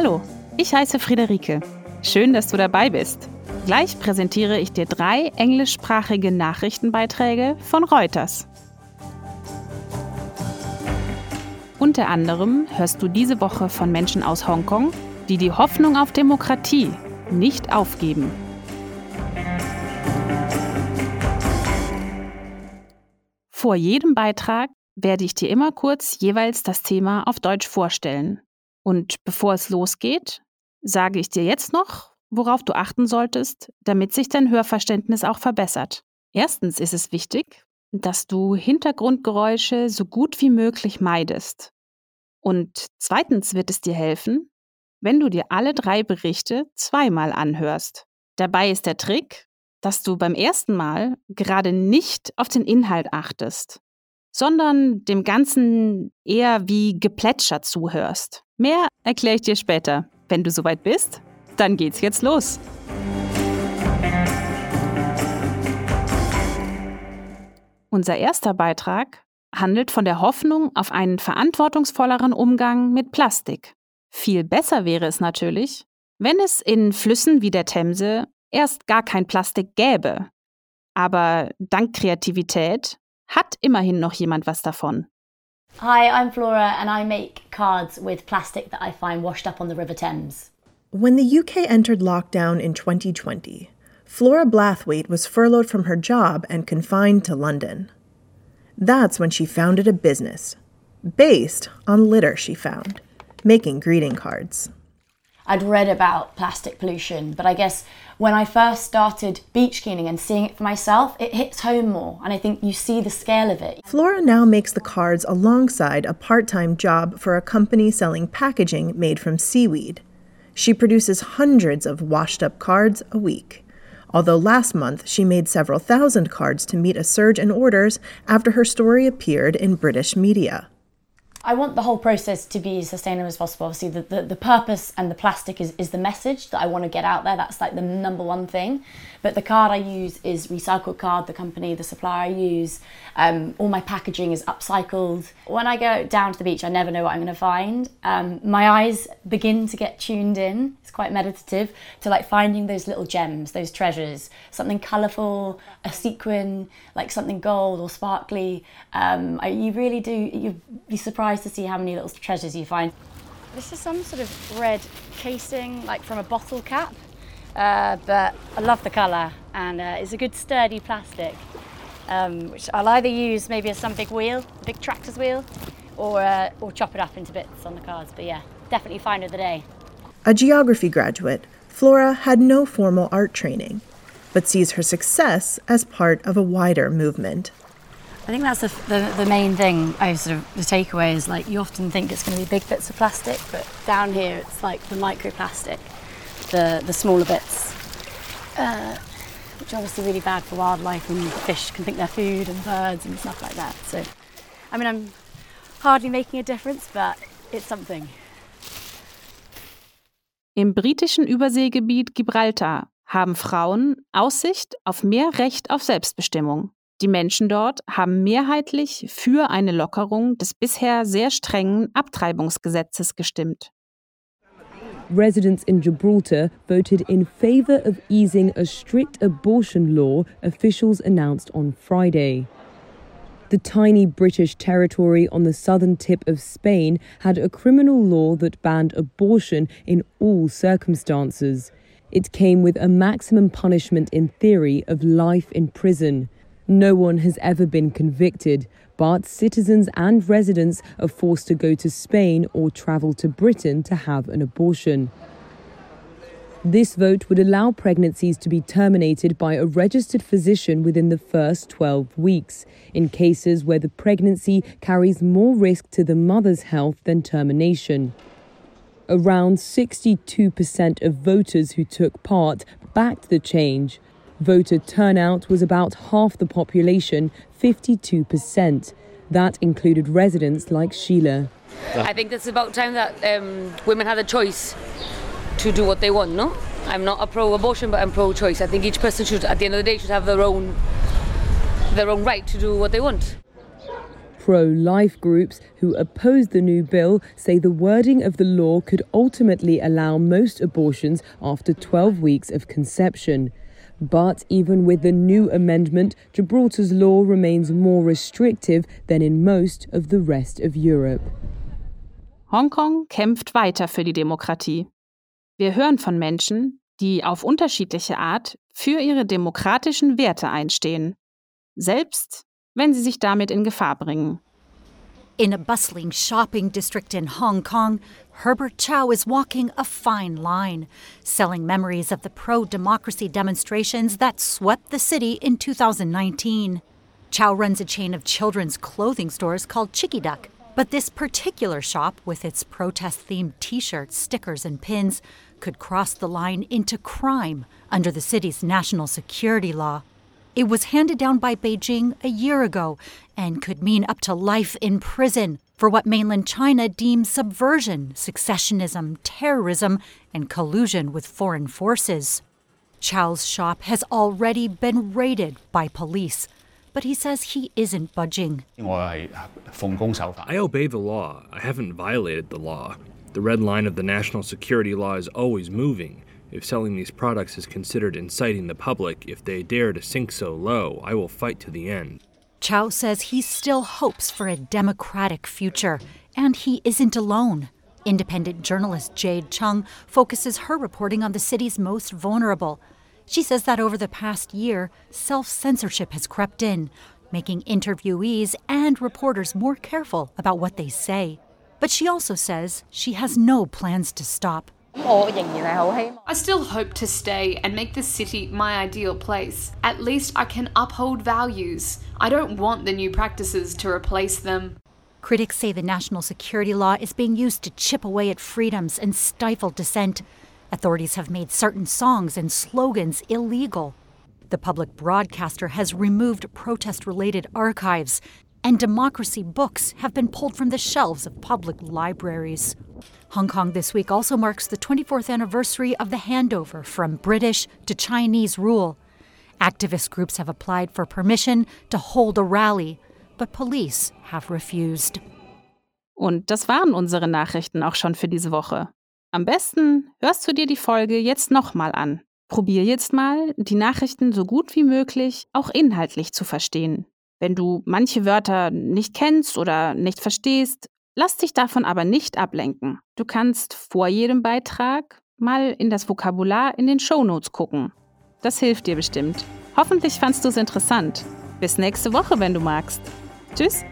Hallo, ich heiße Friederike. Schön, dass du dabei bist. Gleich präsentiere ich dir drei englischsprachige Nachrichtenbeiträge von Reuters. Unter anderem hörst du diese Woche von Menschen aus Hongkong, die die Hoffnung auf Demokratie nicht aufgeben. Vor jedem Beitrag werde ich dir immer kurz jeweils das Thema auf Deutsch vorstellen. Und bevor es losgeht, sage ich dir jetzt noch, worauf du achten solltest, damit sich dein Hörverständnis auch verbessert. Erstens ist es wichtig, dass du Hintergrundgeräusche so gut wie möglich meidest. Und zweitens wird es dir helfen, wenn du dir alle drei Berichte zweimal anhörst. Dabei ist der Trick, dass du beim ersten Mal gerade nicht auf den Inhalt achtest, sondern dem Ganzen eher wie Geplätscher zuhörst. Mehr erkläre ich dir später. Wenn du soweit bist, dann geht's jetzt los. Unser erster Beitrag handelt von der Hoffnung auf einen verantwortungsvolleren Umgang mit Plastik. Viel besser wäre es natürlich, wenn es in Flüssen wie der Themse erst gar kein Plastik gäbe. Aber dank Kreativität hat immerhin noch jemand was davon. Hi, I'm Flora and I make cards with plastic that I find washed up on the River Thames. When the UK entered lockdown in 2020, Flora Blathwayt was furloughed from her job and confined to London. That's when she founded a business based on litter she found, making greeting cards. I'd read about plastic pollution, but I guess when I first started beach cleaning and seeing it for myself, it hits home more, and I think you see the scale of it. Flora now makes the cards alongside a part time job for a company selling packaging made from seaweed. She produces hundreds of washed up cards a week. Although last month she made several thousand cards to meet a surge in orders after her story appeared in British media. I want the whole process to be as sustainable as possible. Obviously, the, the, the, purpose and the plastic is, is the message that I want to get out there. That's like the number one thing. But the card I use is recycled card, the company, the supplier I use. Um, all my packaging is upcycled. When I go down to the beach, I never know what I'm going to find. Um, my eyes begin to get tuned in. It's quite meditative to like finding those little gems, those treasures, something colourful, a sequin, like something gold or sparkly. Um, I, you really do, you'd be surprised to see how many little treasures you find. This is some sort of red casing, like from a bottle cap. Uh, but I love the colour and uh, it's a good sturdy plastic, um, which I'll either use maybe as some big wheel, big tractor's wheel, or, uh, or chop it up into bits on the cards. But yeah, definitely find of the day. A geography graduate, Flora had no formal art training, but sees her success as part of a wider movement. I think that's the, the, the, main thing. I sort of the takeaway is like you often think it's going to be big bits of plastic, but down here it's like the microplastic the, the smaller bits, uh, which are obviously really bad for wildlife and fish can think they're food and birds and stuff like that. So, I mean, I'm hardly making a difference, but it's something. Im britischen Überseegebiet Gibraltar haben Frauen Aussicht auf mehr Recht auf Selbstbestimmung. Die Menschen dort haben mehrheitlich für eine Lockerung des bisher sehr strengen Abtreibungsgesetzes gestimmt. residents in Gibraltar voted in favour of easing a strict abortion law officials announced on Friday. The tiny British territory on the southern tip of Spain had a criminal law that banned abortion in all circumstances. It came with a maximum punishment in theory of life in prison. No one has ever been convicted, but citizens and residents are forced to go to Spain or travel to Britain to have an abortion. This vote would allow pregnancies to be terminated by a registered physician within the first 12 weeks, in cases where the pregnancy carries more risk to the mother's health than termination. Around 62% of voters who took part backed the change, Voter turnout was about half the population, 52%. That included residents like Sheila. I think it's about time that um, women had a choice to do what they want, no? I'm not a pro-abortion, but I'm pro-choice. I think each person should, at the end of the day, should have their own, their own right to do what they want. Pro life groups who oppose the new bill say the wording of the law could ultimately allow most abortions after 12 weeks of conception. But even with the new amendment, Gibraltar's law remains more restrictive than in most of the rest of Europe. Hongkong kämpft weiter für die Demokratie. Wir hören von Menschen, die auf unterschiedliche Art für ihre demokratischen Werte einstehen, selbst wenn sie sich damit in Gefahr bringen. In a bustling shopping district in Hong Kong, Herbert Chow is walking a fine line, selling memories of the pro democracy demonstrations that swept the city in 2019. Chow runs a chain of children's clothing stores called Chickeeduck, but this particular shop, with its protest themed t shirts, stickers, and pins, could cross the line into crime under the city's national security law. It was handed down by Beijing a year ago and could mean up to life in prison for what mainland China deems subversion, secessionism, terrorism, and collusion with foreign forces. Chow's shop has already been raided by police, but he says he isn't budging. I obey the law. I haven't violated the law. The red line of the national security law is always moving. If selling these products is considered inciting the public, if they dare to sink so low, I will fight to the end. Chow says he still hopes for a democratic future, and he isn't alone. Independent journalist Jade Chung focuses her reporting on the city's most vulnerable. She says that over the past year, self censorship has crept in, making interviewees and reporters more careful about what they say. But she also says she has no plans to stop. I still hope to stay and make the city my ideal place. At least I can uphold values. I don't want the new practices to replace them. Critics say the national security law is being used to chip away at freedoms and stifle dissent. Authorities have made certain songs and slogans illegal. The public broadcaster has removed protest related archives, and democracy books have been pulled from the shelves of public libraries. Hong Kong this week also marks the 24th anniversary of the handover from British to Chinese rule. Activist groups have applied for permission to hold a rally, but police have refused. Und das waren unsere Nachrichten auch schon für diese Woche. Am besten hörst du dir die Folge jetzt nochmal an. Probier jetzt mal, die Nachrichten so gut wie möglich auch inhaltlich zu verstehen. Wenn du manche Wörter nicht kennst oder nicht verstehst, Lass dich davon aber nicht ablenken. Du kannst vor jedem Beitrag mal in das Vokabular in den Shownotes gucken. Das hilft dir bestimmt. Hoffentlich fandst du es interessant. Bis nächste Woche, wenn du magst. Tschüss.